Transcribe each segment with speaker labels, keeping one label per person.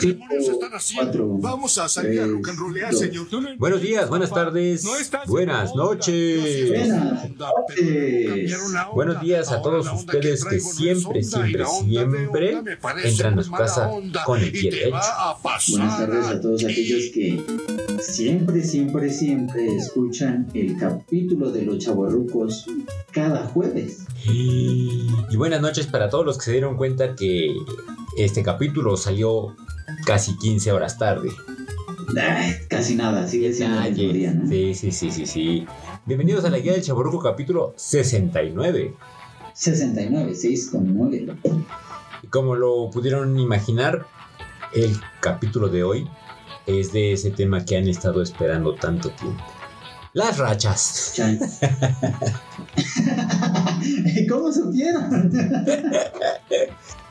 Speaker 1: ¿Qué demonios están haciendo? Vamos a salir a rock and rollear, señor.
Speaker 2: Buenos días, buenas tardes, buenas noches. Buenos días a todos ustedes que siempre, siempre, siempre entran a su casa con el pie derecho.
Speaker 3: Buenas tardes a todos aquellos que siempre, siempre, siempre escuchan el capítulo de los chavorrucos cada jueves.
Speaker 2: Y buenas noches para todos los que se dieron cuenta que este capítulo salió casi 15 horas tarde.
Speaker 3: casi nada, sigue siendo la ¿no?
Speaker 2: Sí, sí, sí, sí, sí. Bienvenidos a la guía del Chaborruco capítulo 69.
Speaker 3: 69, 6 con 9.
Speaker 2: Como lo pudieron imaginar, el capítulo de hoy es de ese tema que han estado esperando tanto tiempo. Las rachas.
Speaker 3: ¿Cómo supieron?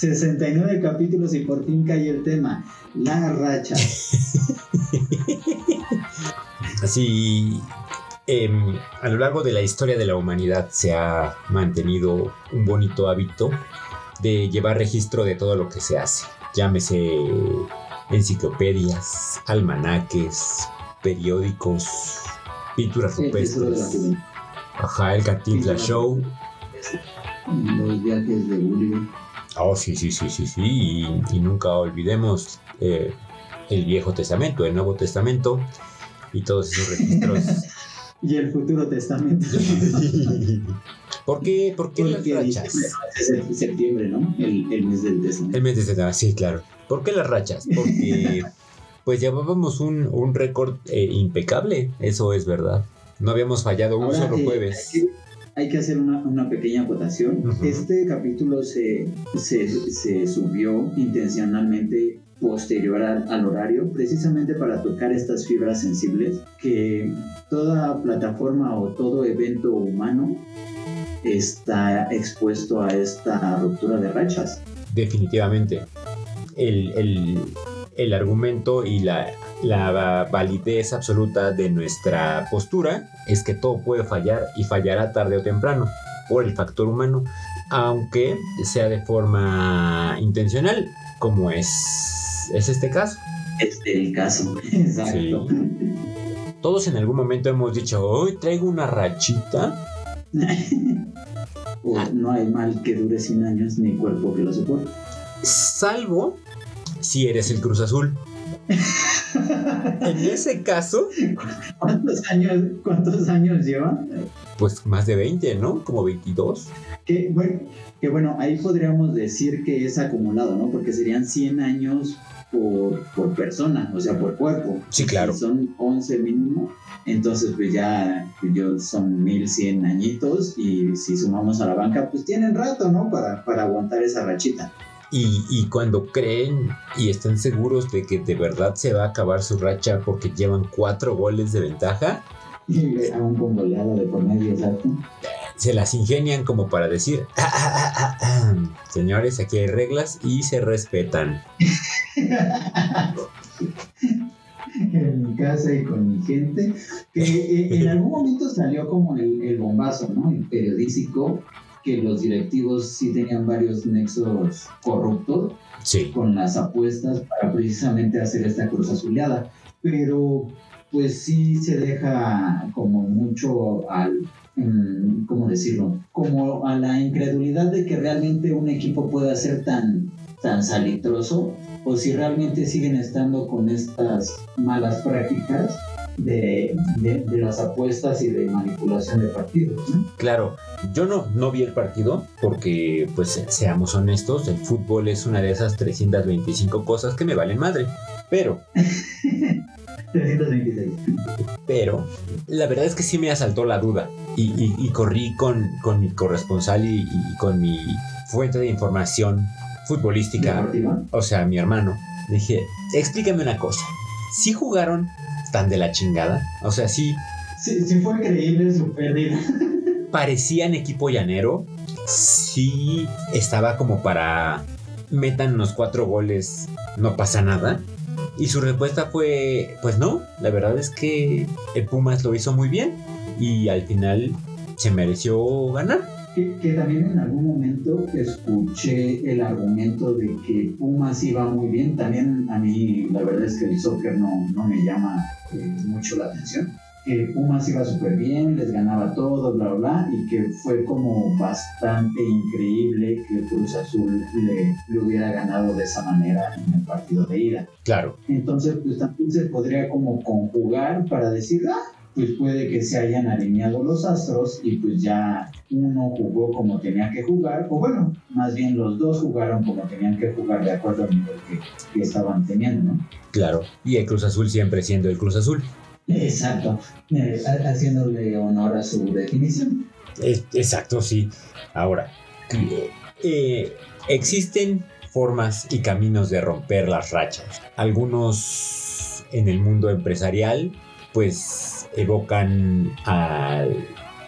Speaker 3: 69 capítulos y por fin cae el tema. La racha.
Speaker 2: Así, em, a lo largo de la historia de la humanidad se ha mantenido un bonito hábito de llevar registro de todo lo que se hace. Llámese enciclopedias, almanaques, periódicos, pinturas rupestres. Ajá, el Cantinflas Show.
Speaker 3: Los viajes de Gulliver.
Speaker 2: Oh, sí, sí, sí, sí, sí. Y, nunca olvidemos eh, el Viejo Testamento, el Nuevo Testamento y todos esos registros.
Speaker 3: y el Futuro Testamento.
Speaker 2: ¿Por qué, por qué las rachas?
Speaker 3: Es septiembre, ¿no? El, mes del Testamento.
Speaker 2: El mes del Testamento, sí, claro. ¿Por qué las rachas? Porque pues llevábamos un, un récord eh, impecable, eso es verdad. No habíamos fallado un solo jueves
Speaker 3: hay que hacer una, pequeña votación. Este capítulo se, se, subió intencionalmente posterior al, horario, precisamente para tocar estas fibras sensibles que toda plataforma o todo evento humano está expuesto a esta ruptura de rachas.
Speaker 2: Definitivamente. El, el, el argumento y la, la validez absoluta de nuestra postura es que todo puede fallar y fallará tarde o temprano por el factor humano, aunque sea de forma intencional, como es, es este caso.
Speaker 3: Es el caso, exacto.
Speaker 2: Todos en algún momento hemos dicho, hoy traigo una rachita.
Speaker 3: no hay mal que dure 100 años ni cuerpo que lo soporte.
Speaker 2: Salvo si eres el Cruz Azul. en ese caso.
Speaker 3: ¿Cuántos años, ¿Cuántos años lleva?
Speaker 2: Pues más de 20, ¿no? Como 22.
Speaker 3: Que bueno, que bueno, ahí podríamos decir que es acumulado, ¿no? Porque serían 100 años por, por persona, o sea, por cuerpo.
Speaker 2: Sí, claro.
Speaker 3: Si son 11 mínimo, entonces pues ya pues, son 1100 añitos y si sumamos a la banca, pues tienen rato, ¿no? Para, para aguantar esa rachita.
Speaker 2: Y, cuando creen y están seguros de que de verdad se va a acabar su racha porque llevan cuatro goles de ventaja.
Speaker 3: Y aún con de por medio, exacto.
Speaker 2: Se las ingenian como para decir, ah, ah, ah, señores, aquí hay reglas y se respetan.
Speaker 3: en mi casa y con mi gente, que eh, en algún momento salió como el, el bombazo, ¿no? El periodístico que los directivos sí tenían varios nexos corruptos con las apuestas para precisamente hacer esta cruz azuleada. Pero pues sí se deja como mucho al, ¿cómo decirlo? Como a la incredulidad de que realmente un equipo pueda ser tan, tan salitroso o si realmente siguen estando con estas malas prácticas de, las apuestas y de manipulación de partidos.
Speaker 2: Claro, yo no, no vi el partido porque, pues seamos honestos, el fútbol es una de esas 325 cosas que me valen madre. Pero...
Speaker 3: 326.
Speaker 2: Pero la verdad es que sí me asaltó la duda y, corrí con, con, mi corresponsal y, con mi fuente de información futbolística, o sea, mi hermano. Dije, explícame una cosa. Si jugaron tan de la chingada. O sea, sí.
Speaker 3: Sí, sí fue creíble su pérdida.
Speaker 2: Parecían equipo llanero. Sí estaba como para metan los cuatro goles, no pasa nada. Y su respuesta fue, pues no, la verdad es que el Pumas lo hizo muy bien y al final se mereció ganar.
Speaker 3: Que, también en algún momento escuché el argumento de que Pumas iba muy bien. También a mí la verdad es que el soccer no, no me llama mucho la atención que Pumas iba súper bien, les ganaba todo, bla, bla, y que fue como bastante increíble que Cruz Azul le, le, hubiera ganado de esa manera en el partido de ida.
Speaker 2: Claro.
Speaker 3: Entonces, pues también se podría como conjugar para decir, ah, pues puede que se hayan alineado los astros y pues ya uno jugó como tenía que jugar, o bueno, más bien los dos jugaron como tenían que jugar de acuerdo al nivel que, que estaban teniendo, ¿no?
Speaker 2: Claro, y el Cruz Azul siempre siendo el Cruz Azul.
Speaker 3: Exacto, eh, haciéndole honor a su definición.
Speaker 2: exacto, sí. Ahora, eh, existen formas y caminos de romper las rachas. Algunos en el mundo empresarial, pues evocan a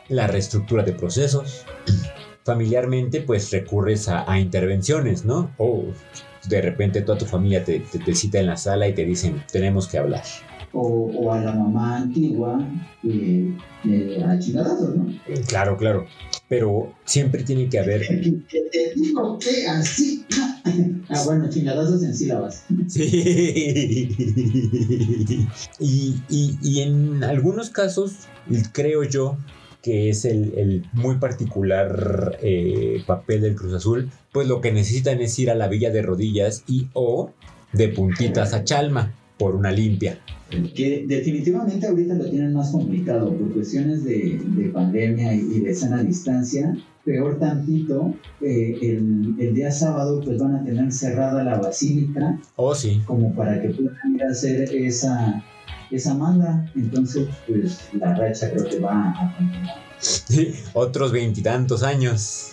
Speaker 2: la reestructura de procesos. Familiarmente, pues recurres a, intervenciones, ¿no? O de repente toda tu familia te, te cita en la sala y te dicen, tenemos que hablar
Speaker 3: o, a la mamá antigua eh, eh, a chingadazos, ¿no?
Speaker 2: Claro, claro. Pero siempre tiene que haber.
Speaker 3: te digo que así. ah, bueno, chingadazos en sílabas.
Speaker 2: Sí. y, y, y en algunos casos, creo yo, que es el, el muy particular eh, papel del Cruz Azul, pues lo que necesitan es ir a la villa de rodillas y o de puntitas a Chalma por una limpia
Speaker 3: que definitivamente ahorita lo tienen más complicado por cuestiones de, de pandemia y, de sana distancia. Peor tantito, eh, el, el, día sábado pues van a tener cerrada la basílica.
Speaker 2: Oh, sí.
Speaker 3: Como para que puedan ir a hacer esa, esa manda. Entonces, pues la racha creo que va a continuar.
Speaker 2: Otros veintitantos años.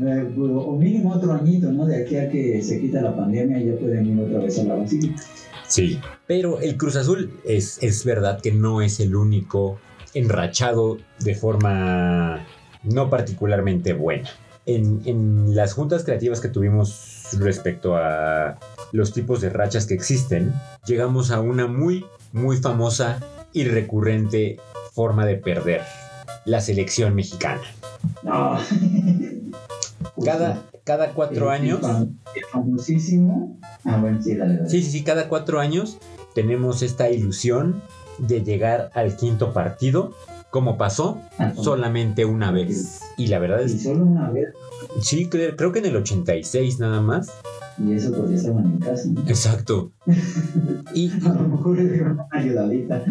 Speaker 3: Eh, o mínimo otro añito, ¿no? De aquí a que se quita la pandemia ya pueden ir otra vez a la basílica.
Speaker 2: Sí, pero el Cruz Azul es, es verdad que no es el único enrachado de forma no particularmente buena. En, en, las juntas creativas que tuvimos respecto a los tipos de rachas que existen, llegamos a una muy, muy famosa y recurrente forma de perder, la selección mexicana.
Speaker 3: No.
Speaker 2: Cada, cada cuatro años.
Speaker 3: Famosísimo. Ah, bueno, sí, dale,
Speaker 2: Sí, sí, sí, cada cuatro años tenemos esta ilusión de llegar al quinto partido, como pasó ah, solamente una vez. Y la verdad es.
Speaker 3: ¿Y solo una vez?
Speaker 2: Sí, creo, que en el 86 nada más.
Speaker 3: Y eso porque estaban en casa.
Speaker 2: Exacto.
Speaker 3: y, a lo mejor dieron una ayudadita.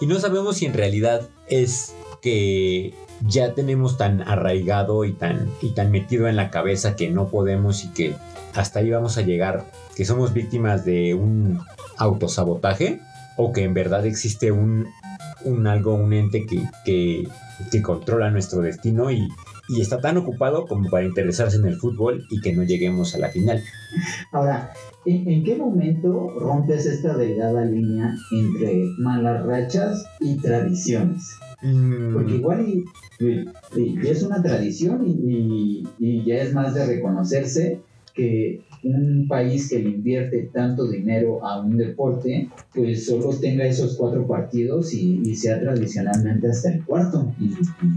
Speaker 2: y no sabemos si en realidad es que ya tenemos tan arraigado y tan, y tan metido en la cabeza que no podemos y que hasta ahí vamos a llegar, que somos víctimas de un autosabotaje o que en verdad existe un, un algo, un ente que, que, que controla nuestro destino y, y está tan ocupado como para interesarse en el fútbol y que no lleguemos a la final.
Speaker 3: Ahora, ¿en, qué momento rompes esta delgada línea entre malas rachas y tradiciones? Mm. Porque igual y, es una tradición y, ya es más de reconocerse que un país que le invierte tanto dinero a un deporte, pues solo tenga esos cuatro partidos y, sea tradicionalmente hasta el cuarto. Y,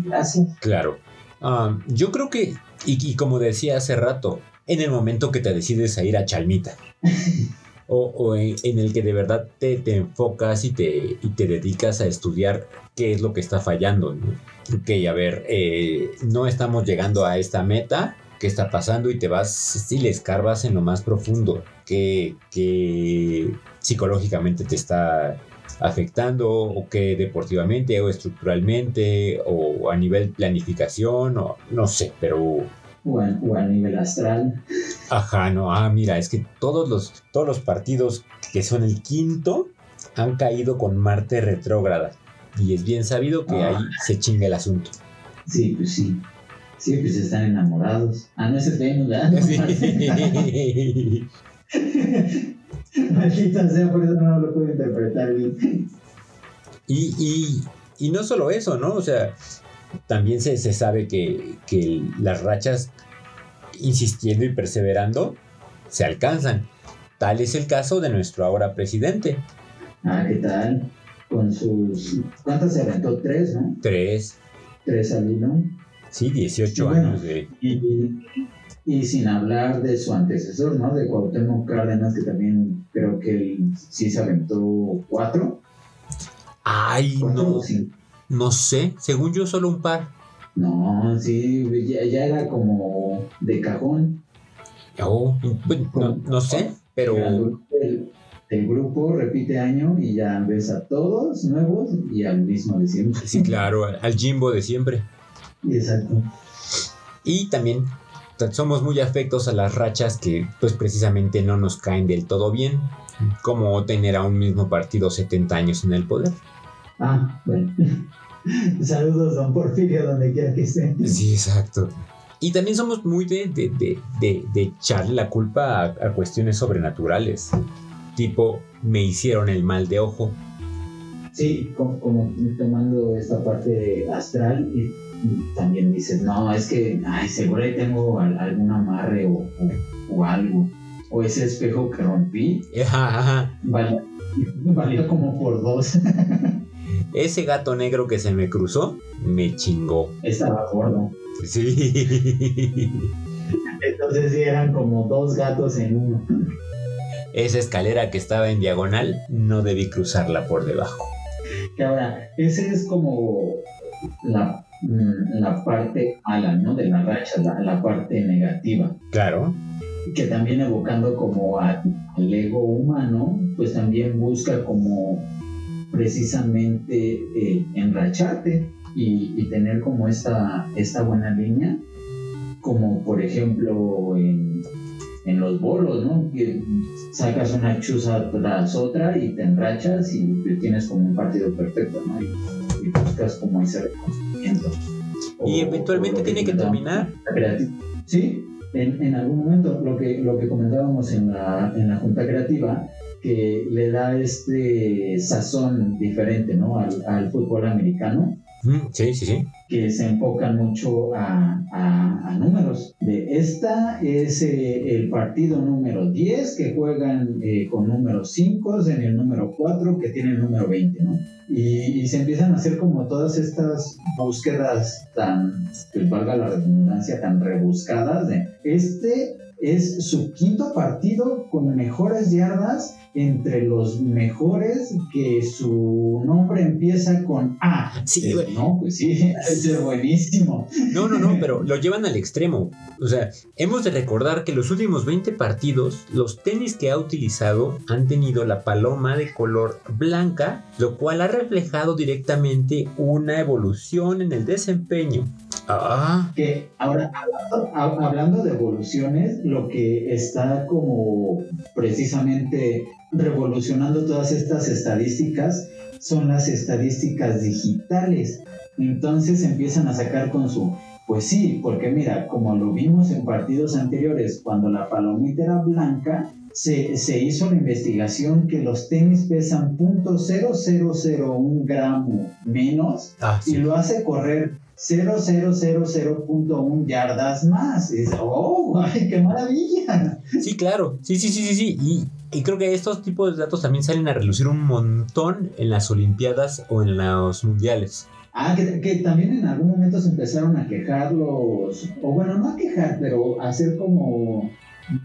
Speaker 3: gracias.
Speaker 2: Claro. Ah, yo creo que, y, como decía hace rato, en el momento que te decides a ir a Chalmita. o, en, el que de verdad te, te enfocas y te, y te dedicas a estudiar qué es lo que está fallando. Ok, a ver, eh, no estamos llegando a esta meta, ¿qué está pasando? Y te vas, si le escarbas en lo más profundo, que, psicológicamente te está afectando o que deportivamente o estructuralmente o a nivel planificación o no sé, pero...
Speaker 3: O a, nivel astral.
Speaker 2: Ajá, no, ah, mira, es que todos los, todos los partidos que son el quinto han caído con Marte retrógrada. Y es bien sabido que ahí se chinga el asunto.
Speaker 3: Sí, pues sí. Sí, pues están enamorados. Ah, no, ese. Sí. Maldita sea, por eso no lo puedo interpretar bien.
Speaker 2: Y, y, y no solo eso, ¿no? O sea, también se, se sabe que, que las rachas, insistiendo y perseverando, se alcanzan. Tal es el caso de nuestro ahora presidente.
Speaker 3: Ah, ¿qué tal? con sus... ¿Cuántas se aventó? Tres, ¿no?
Speaker 2: Tres.
Speaker 3: Tres al hilo.
Speaker 2: Sí, 18 años de...
Speaker 3: Y, sin hablar de su antecesor, ¿no? De Cuauhtémoc Cárdenas, que también creo que él sí se aventó cuatro.
Speaker 2: Ay, no. No sé, según yo solo un par.
Speaker 3: No, sí, ya, era como de cajón.
Speaker 2: Oh, no, sé, pero...
Speaker 3: El, grupo repite año y ya ves a todos nuevos y al mismo de siempre.
Speaker 2: Sí, claro, al Jimbo de siempre.
Speaker 3: Exacto.
Speaker 2: Y también somos muy afectos a las rachas que pues precisamente no nos caen del todo bien, como tener a un mismo partido 70 años en el poder.
Speaker 3: Ah, bueno. Saludos, don Porfirio, donde quiera que esté.
Speaker 2: Sí, exacto. Y también somos muy de, de, echarle la culpa a, cuestiones sobrenaturales. Tipo, me hicieron el mal de ojo.
Speaker 3: Sí, como, tomando esta parte astral y, también dices, no, es que, ay, seguro ahí tengo algún amarre o, o, algo. O ese espejo que rompí.
Speaker 2: Ajá, ajá.
Speaker 3: valió como por dos.
Speaker 2: Ese gato negro que se me cruzó, me chingó.
Speaker 3: Estaba gordo.
Speaker 2: Sí.
Speaker 3: Entonces sí eran como dos gatos en uno.
Speaker 2: Esa escalera que estaba en diagonal, no debí cruzarla por debajo.
Speaker 3: Que ahora, ese es como la, mm, parte ala, ¿no? De la racha, la, parte negativa.
Speaker 2: Claro.
Speaker 3: Que también evocando como al ego humano, pues también busca como precisamente eh, enracharte y, tener como esta, esta buena línea, como por ejemplo en, en los bolos, ¿no? Que sacas una chuza tras otra y te enrachas y tienes como un partido perfecto, ¿no? Y, buscas como ese reconocimiento.
Speaker 2: Y eventualmente tiene que terminar.
Speaker 3: Sí, en, en, algún momento, lo que, lo que comentábamos en la, en la junta creativa, que le da este sazón diferente ¿no? al, al fútbol americano.
Speaker 2: Sí, sí, sí.
Speaker 3: Que se enfocan mucho a, a, números. De esta es eh, el partido número 10 que juegan eh, con número 5 en el número 4 que tiene el número 20, ¿no? Y, y, se empiezan a hacer como todas estas búsquedas tan, pues valga la redundancia, tan rebuscadas de este es su quinto partido con mejores yardas entre los mejores que su nombre empieza con A.
Speaker 2: Sí,
Speaker 3: no, pues sí, es buenísimo.
Speaker 2: No, no, no, pero lo llevan al extremo. O sea, hemos de recordar que los últimos 20 partidos, los tenis que ha utilizado han tenido la paloma de color blanca, lo cual ha reflejado directamente una evolución en el desempeño.
Speaker 3: Ah. Que ahora, hablando, de evoluciones, lo que está como precisamente revolucionando todas estas estadísticas son las estadísticas digitales. Entonces empiezan a sacar con su, pues sí, porque mira, como lo vimos en partidos anteriores, cuando la palomita era blanca, se, se, hizo la investigación que los tenis pesan .0001 gramo menos ah, y lo hace correr 0.000.1 yardas más. Es, ¡Oh, qué maravilla!
Speaker 2: Sí, claro. Sí, sí, sí, sí, sí. Y, y, creo que estos tipos de datos también salen a relucir un montón en las Olimpiadas o en los Mundiales.
Speaker 3: Ah, que, que también en algún momento se empezaron a quejar los. O bueno, no a quejar, pero a hacer como.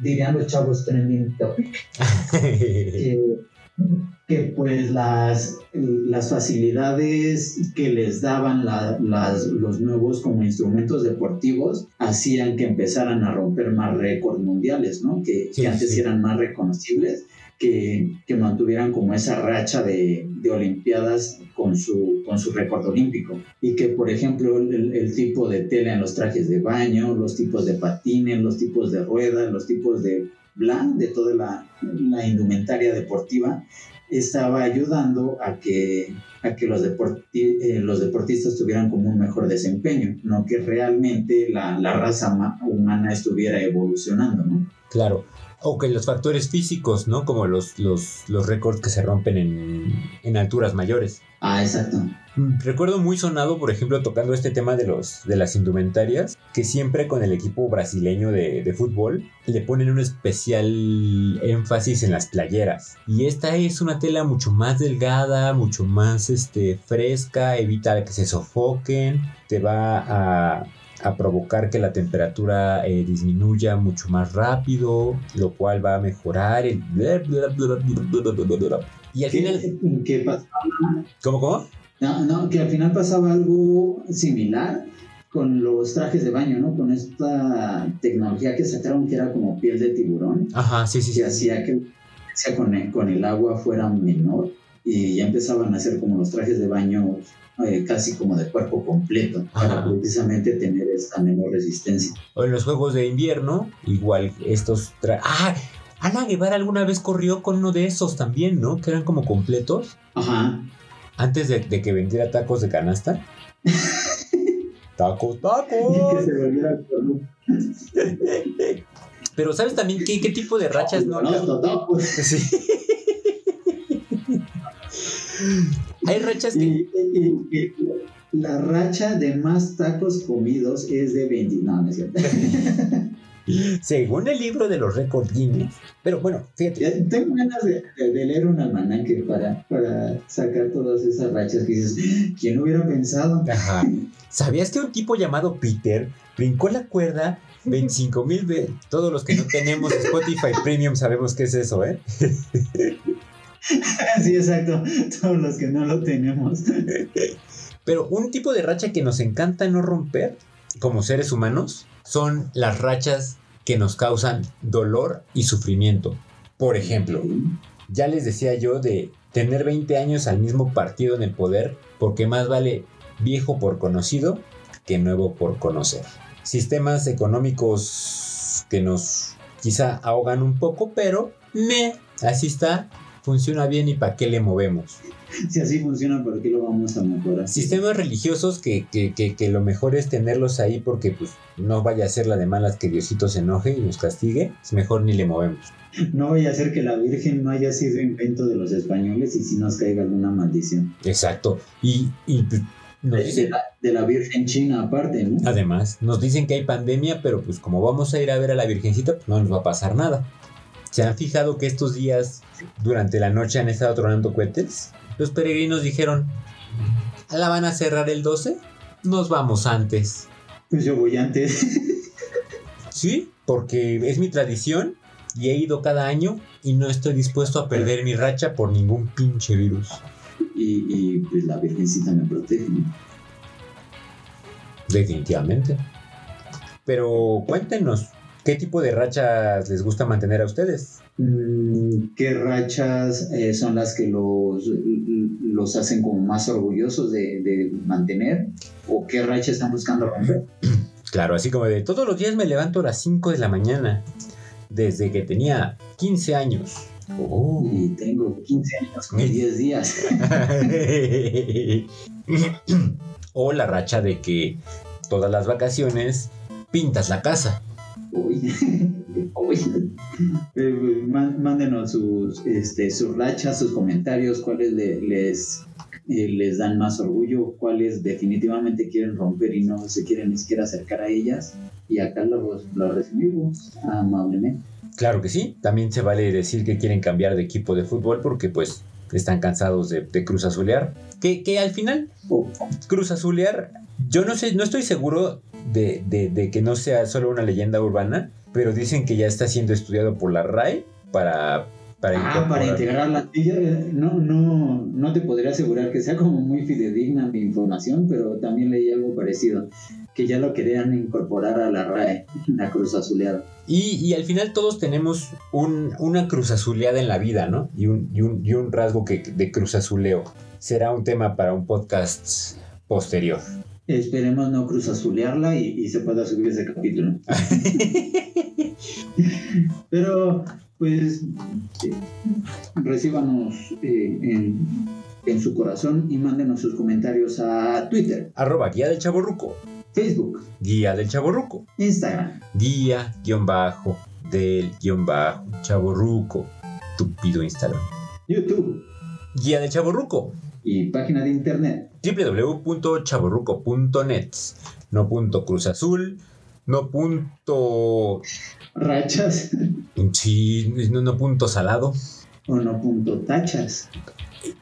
Speaker 3: Dirían los chavos trending topic. que pues las, las facilidades que les daban las, los nuevos como instrumentos deportivos hacían que empezaran a romper más récords mundiales, ¿no? Que, antes eran más reconocibles, que, que, mantuvieran como esa racha de, de Olimpiadas con su, con su récord olímpico. Y que, por ejemplo, el, el, tipo de tela en los trajes de baño, los tipos de patines, los tipos de ruedas, los tipos de blan, de toda la, la indumentaria deportiva, estaba ayudando a que, a que los, eh, los deportistas tuvieran como un mejor desempeño, no que realmente la, la raza humana estuviera evolucionando, ¿no?
Speaker 2: Claro. O que los factores físicos, ¿no? Como los, los, los récords que se rompen en, en alturas mayores.
Speaker 3: Ah, exacto.
Speaker 2: Mm, recuerdo muy sonado, por ejemplo, tocando este tema de, los, de las indumentarias, que siempre con el equipo brasileño de, de, fútbol le ponen un especial énfasis en las playeras. Y esta es una tela mucho más delgada, mucho más este, fresca, evita que se sofoquen, te va a a provocar que la temperatura eh, disminuya mucho más rápido, lo cual va a mejorar el... Y al final...
Speaker 3: ¿Qué pasaba?
Speaker 2: ¿Cómo, cómo?
Speaker 3: No, no, que al final pasaba algo similar con los trajes de baño, ¿no? Con esta tecnología que sacaron que era como piel de tiburón.
Speaker 2: Ajá, sí, sí.
Speaker 3: Que hacía que con el, con el agua fuera menor y ya empezaban a hacer como los trajes de baño eh, casi como de cuerpo completo para precisamente tener esta menor resistencia.
Speaker 2: O en los juegos de invierno, igual estos trajes... ¡Ah! Ana Guevara alguna vez corrió con uno de esos también, ¿no? Que eran como completos.
Speaker 3: Ajá.
Speaker 2: Antes de, de que vendiera tacos de canasta. tacos, tacos.
Speaker 3: Que se volviera
Speaker 2: Pero ¿sabes también qué, qué tipo de rachas no?
Speaker 3: no, tacos.
Speaker 2: Sí. Hay rachas que...
Speaker 3: Y, y- y la racha de más tacos comidos es de 20. No, no es cierto.
Speaker 2: Según el libro de los récords Guinness. Pero bueno, fíjate.
Speaker 3: Ya Tengo ganas de, de- de leer un almanaque para, para sacar todas esas rachas que dices, ¿quién hubiera pensado?
Speaker 2: Ajá. ¿Sabías que un tipo llamado Peter brincó la cuerda 25 mil veces? Todos los que no tenemos Spotify Premium sabemos qué es eso, ¿eh?
Speaker 3: Sí, exacto. Todos los que no lo tenemos.
Speaker 2: Pero un tipo de racha que nos encanta no romper como seres humanos son las rachas que nos causan dolor y sufrimiento. Por ejemplo, ya les decía yo de tener 20 años al mismo partido en el poder porque más vale viejo por conocido que nuevo por conocer. Sistemas económicos que nos quizá ahogan un poco, pero me, así está, funciona bien y para qué le movemos.
Speaker 3: Si así funciona, ¿por qué lo vamos a mejorar?
Speaker 2: Sistemas religiosos que, que, que, que lo mejor es tenerlos ahí porque pues no vaya a ser la de malas que Diosito se enoje y nos castigue, es mejor ni le movemos.
Speaker 3: No vaya a ser que la Virgen no haya sido invento de los españoles y si nos caiga alguna maldición.
Speaker 2: Exacto. Y, y pues, nos
Speaker 3: De,
Speaker 2: dicen,
Speaker 3: la, de la Virgen China aparte, ¿no?
Speaker 2: además, nos dicen que hay pandemia, pero pues como vamos a ir a ver a la Virgencita, pues no nos va a pasar nada. ¿Se han fijado que estos días durante la noche han estado tronando cohetes? Los peregrinos dijeron, ¿la van a cerrar el 12? Nos vamos antes.
Speaker 3: Pues yo voy antes.
Speaker 2: Sí, porque es mi tradición y he ido cada año y no estoy dispuesto a perder mi racha por ningún pinche virus.
Speaker 3: y, y, pues la Virgencita me protege. ¿no?
Speaker 2: Definitivamente. Pero cuéntenos, ¿qué tipo de rachas les gusta mantener a ustedes?
Speaker 3: Mm, ¿Qué rachas eh, son las que los, los hacen como más orgullosos de, de mantener? ¿O qué rachas están buscando romper?
Speaker 2: Claro, así como de todos los días me levanto a las 5 de la mañana, desde que tenía 15 años. Oh.
Speaker 3: Y tengo 15 años con
Speaker 2: Sí.
Speaker 3: 10 días.
Speaker 2: o la racha de que todas las vacaciones pintas la casa.
Speaker 3: Uy. Eh, má- Mándenos sus, este, sus rachas, sus comentarios, cuáles le- les, eh, les dan más orgullo, cuáles definitivamente quieren romper y no se quieren ni siquiera acercar a ellas. Y acá lo, lo recibimos amablemente.
Speaker 2: Claro que sí, también se vale decir que quieren cambiar de equipo de fútbol porque pues están cansados de, de Cruz Azulear. Que, que al final, Cruz Azulear, yo no sé, no estoy seguro de, de- de que no sea solo una leyenda urbana, pero dicen que ya está siendo estudiado por la RAE para... Para,
Speaker 3: Ah, para. Y ya, eh, No, no, no te podría asegurar que sea como muy fidedigna mi información, pero también leí algo parecido, que ya lo querían incorporar a la RAE, la Cruz Azuleada.
Speaker 2: Y, y al final todos tenemos un- una cruz azuleada en la vida, ¿no? Y un, y un, y un rasgo que, de cruz azuleo. Será un tema para un podcast posterior.
Speaker 3: Esperemos no Cruz Azulearla y, y se pueda subir ese capítulo. Pero, pues, eh, recíbanos eh, en, en su corazón y mándenos sus comentarios a Twitter,
Speaker 2: Arroba guía del chaborruco.
Speaker 3: Facebook,
Speaker 2: Guía del chaborruco.
Speaker 3: Instagram.
Speaker 2: Guía guion bajo del guion bajo chaborruco. Tupido Instagram.
Speaker 3: YouTube
Speaker 2: Guía del chaborruco.
Speaker 3: y página de internet.
Speaker 2: www.chaborruco.net. No punto cruz azul. No punto.
Speaker 3: Rachas
Speaker 2: Sí, no, no punto salado.
Speaker 3: o no punto tachas.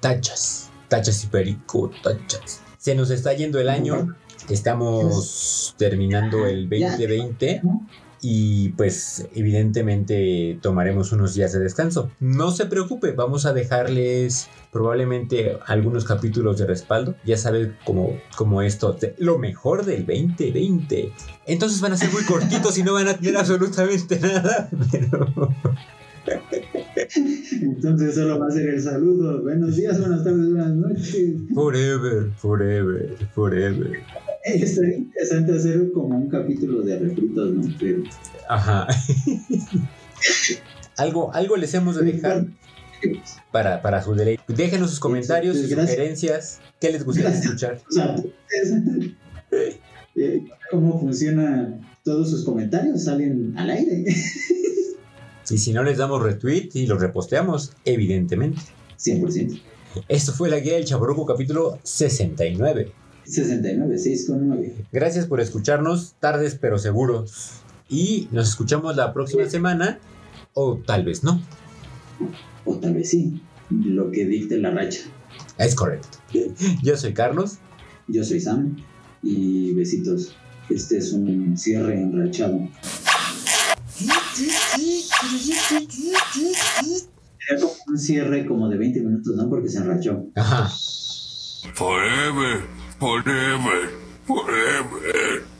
Speaker 2: Tachas. Tachas y perico, tachas. Se nos está yendo el año Estamos terminando el 2020 y pues evidentemente tomaremos unos días de descanso. No se preocupe, vamos a dejarles probablemente algunos capítulos de respaldo. Ya saben como, como esto, lo mejor del 2020. Entonces van a ser muy cortitos y no van a tener absolutamente nada.
Speaker 3: Entonces solo va a ser el saludo. Buenos días, buenas tardes, buenas noches.
Speaker 2: Forever, forever, forever.
Speaker 3: Estaría interesante hacer como un capítulo de refritos, ¿no?
Speaker 2: Ajá. algo, algo les hemos de dejar para, para su deleite. Déjenos sus comentarios, sus sugerencias. ¿Qué les gustaría escuchar?
Speaker 3: Eh, ¿Cómo funciona? Todos sus comentarios salen al aire.
Speaker 2: y si no les damos retweet y los reposteamos, evidentemente.
Speaker 3: 100%.
Speaker 2: Esto fue la guía del Chaborruco capítulo 69.
Speaker 3: 69, 6 con 9.
Speaker 2: Gracias por escucharnos, tardes pero seguros. Y nos escuchamos la próxima semana, o tal vez no.
Speaker 3: O tal vez sí, lo que dicte la racha.
Speaker 2: Es correcto. Yo soy Carlos.
Speaker 3: Yo soy Sam. Y besitos. Este es un cierre enrachado. Era como un cierre como de 20 minutos, ¿no? Porque se enrachó.
Speaker 2: Ajá.
Speaker 1: Forever, forever, forever.